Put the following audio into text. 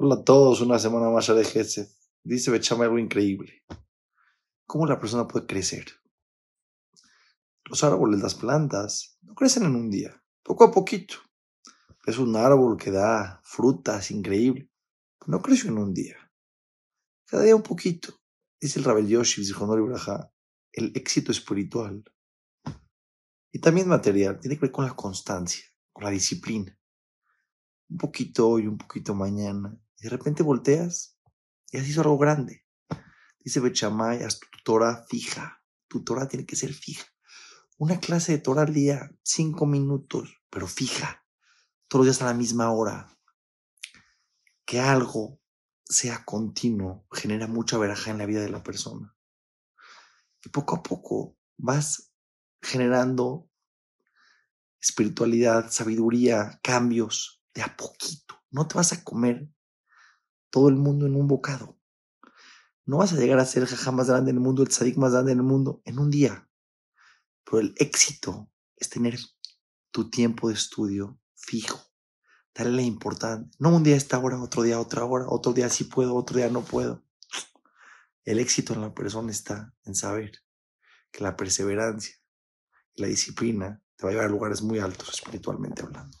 Hola a todos, una semana más de Gesed. Dice Bechama algo increíble. ¿Cómo la persona puede crecer? Los árboles, las plantas, no crecen en un día, poco a poquito. Es un árbol que da frutas increíble. No creció en un día. Cada día un poquito. Dice el Rabel Yoshi, Braja, el éxito espiritual y también material tiene que ver con la constancia, con la disciplina un poquito hoy, un poquito mañana, y de repente volteas y has hizo algo grande. Dice Bechamay, haz tu Torah fija. Tu Torah tiene que ser fija. Una clase de Torah al día, cinco minutos, pero fija. Todos los días a la misma hora. Que algo sea continuo genera mucha veraja en la vida de la persona. Y poco a poco vas generando espiritualidad, sabiduría, cambios, de a poquito. No te vas a comer todo el mundo en un bocado. No vas a llegar a ser el jajá más grande en el mundo, el tzadik más grande en el mundo en un día. Pero el éxito es tener tu tiempo de estudio fijo. Darle la importancia. No un día esta hora, otro día otra hora, otro día sí puedo, otro día no puedo. El éxito en la persona está en saber que la perseverancia y la disciplina te va a llevar a lugares muy altos espiritualmente hablando.